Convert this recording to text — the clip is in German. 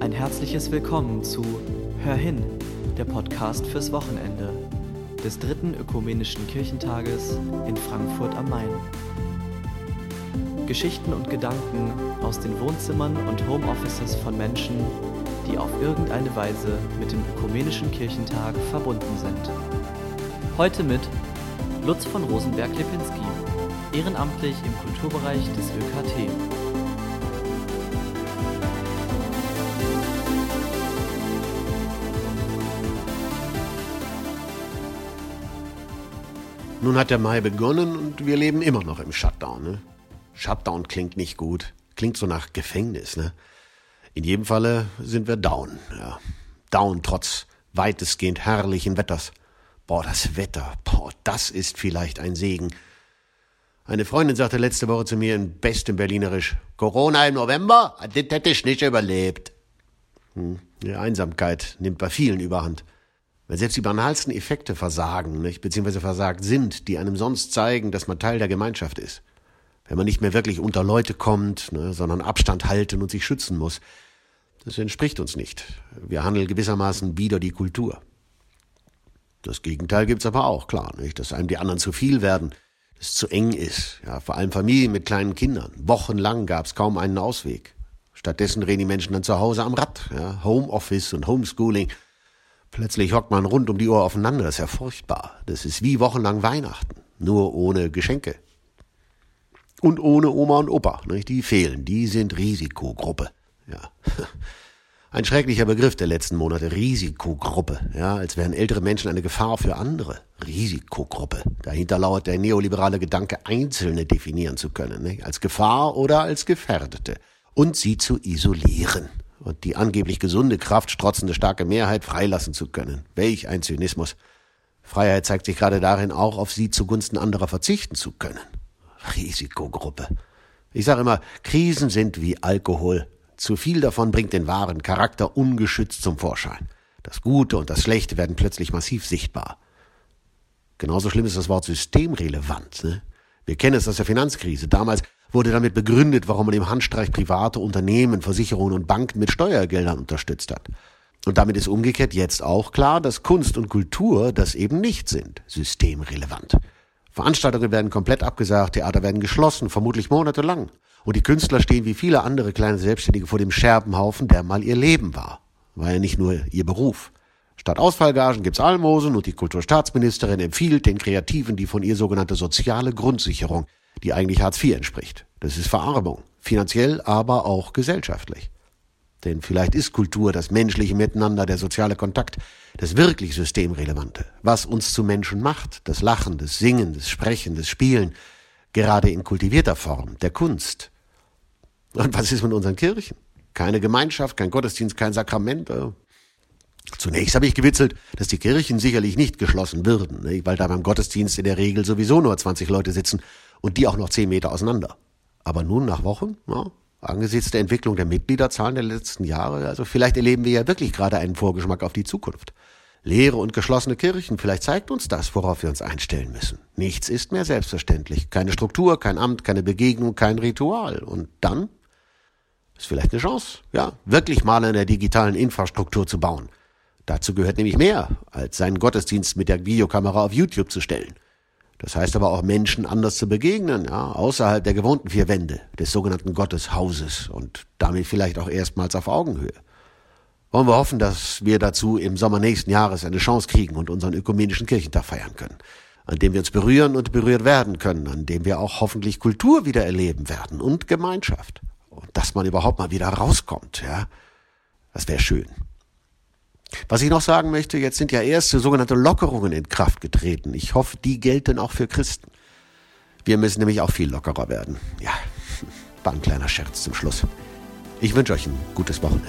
Ein herzliches Willkommen zu Hör hin, der Podcast fürs Wochenende des dritten ökumenischen Kirchentages in Frankfurt am Main. Geschichten und Gedanken aus den Wohnzimmern und Homeoffices von Menschen, die auf irgendeine Weise mit dem ökumenischen Kirchentag verbunden sind. Heute mit Lutz von Rosenberg-Lipinski, ehrenamtlich im Kulturbereich des ÖKT. Nun hat der Mai begonnen und wir leben immer noch im Shutdown. Ne? Shutdown klingt nicht gut. Klingt so nach Gefängnis. Ne? In jedem Falle sind wir down. Ja. Down trotz weitestgehend herrlichen Wetters. Boah, das Wetter, boah, das ist vielleicht ein Segen. Eine Freundin sagte letzte Woche zu mir in bestem Berlinerisch, Corona im November, das hätte ich nicht überlebt. Hm. Die Einsamkeit nimmt bei vielen überhand. Weil selbst die banalsten Effekte versagen, nicht? beziehungsweise versagt sind, die einem sonst zeigen, dass man Teil der Gemeinschaft ist. Wenn man nicht mehr wirklich unter Leute kommt, ne, sondern Abstand halten und sich schützen muss. Das entspricht uns nicht. Wir handeln gewissermaßen wieder die Kultur. Das Gegenteil gibt's aber auch, klar, nicht? dass einem die anderen zu viel werden, dass es zu eng ist. Ja, vor allem Familien mit kleinen Kindern. Wochenlang gab's kaum einen Ausweg. Stattdessen drehen die Menschen dann zu Hause am Rad. Ja, Homeoffice und Homeschooling – Plötzlich hockt man rund um die Uhr aufeinander. Das ist ja furchtbar. Das ist wie wochenlang Weihnachten. Nur ohne Geschenke. Und ohne Oma und Opa. Nicht? Die fehlen. Die sind Risikogruppe. Ja. Ein schrecklicher Begriff der letzten Monate. Risikogruppe. Ja, als wären ältere Menschen eine Gefahr für andere. Risikogruppe. Dahinter lauert der neoliberale Gedanke, Einzelne definieren zu können. Nicht? Als Gefahr oder als Gefährdete. Und sie zu isolieren und die angeblich gesunde, kraftstrotzende, starke Mehrheit freilassen zu können. Welch ein Zynismus. Freiheit zeigt sich gerade darin, auch auf sie zugunsten anderer verzichten zu können. Risikogruppe. Ich sage immer, Krisen sind wie Alkohol. Zu viel davon bringt den wahren Charakter ungeschützt zum Vorschein. Das Gute und das Schlechte werden plötzlich massiv sichtbar. Genauso schlimm ist das Wort systemrelevant. Ne? Wir kennen es aus der Finanzkrise. Damals wurde damit begründet, warum man im Handstreich private Unternehmen, Versicherungen und Banken mit Steuergeldern unterstützt hat. Und damit ist umgekehrt jetzt auch klar, dass Kunst und Kultur das eben nicht sind, systemrelevant. Veranstaltungen werden komplett abgesagt, Theater werden geschlossen, vermutlich monatelang. Und die Künstler stehen wie viele andere kleine Selbstständige vor dem Scherbenhaufen, der mal ihr Leben war. War ja nicht nur ihr Beruf. Statt Ausfallgagen gibt's Almosen und die Kulturstaatsministerin empfiehlt den Kreativen die von ihr sogenannte soziale Grundsicherung, die eigentlich Hartz IV entspricht. Das ist Verarmung, finanziell, aber auch gesellschaftlich. Denn vielleicht ist Kultur das menschliche Miteinander, der soziale Kontakt, das wirklich Systemrelevante, was uns zu Menschen macht, das Lachen, das Singen, das Sprechen, das Spielen, gerade in kultivierter Form, der Kunst. Und was ist mit unseren Kirchen? Keine Gemeinschaft, kein Gottesdienst, kein Sakrament. Zunächst habe ich gewitzelt, dass die Kirchen sicherlich nicht geschlossen würden, weil da beim Gottesdienst in der Regel sowieso nur 20 Leute sitzen und die auch noch 10 Meter auseinander. Aber nun nach Wochen, ja, angesichts der Entwicklung der Mitgliederzahlen der letzten Jahre, also vielleicht erleben wir ja wirklich gerade einen Vorgeschmack auf die Zukunft. Leere und geschlossene Kirchen, vielleicht zeigt uns das, worauf wir uns einstellen müssen. Nichts ist mehr selbstverständlich. Keine Struktur, kein Amt, keine Begegnung, kein Ritual. Und dann ist vielleicht eine Chance, ja, wirklich mal an der digitalen Infrastruktur zu bauen. Dazu gehört nämlich mehr, als seinen Gottesdienst mit der Videokamera auf YouTube zu stellen. Das heißt aber auch Menschen anders zu begegnen, ja, außerhalb der gewohnten vier Wände des sogenannten Gotteshauses und damit vielleicht auch erstmals auf Augenhöhe. Wollen wir hoffen, dass wir dazu im Sommer nächsten Jahres eine Chance kriegen und unseren ökumenischen Kirchentag feiern können, an dem wir uns berühren und berührt werden können, an dem wir auch hoffentlich Kultur wieder erleben werden und Gemeinschaft. Und dass man überhaupt mal wieder rauskommt, ja. Das wäre schön. Was ich noch sagen möchte, jetzt sind ja erste sogenannte Lockerungen in Kraft getreten. Ich hoffe, die gelten auch für Christen. Wir müssen nämlich auch viel lockerer werden. Ja, war ein kleiner Scherz zum Schluss. Ich wünsche euch ein gutes Wochenende.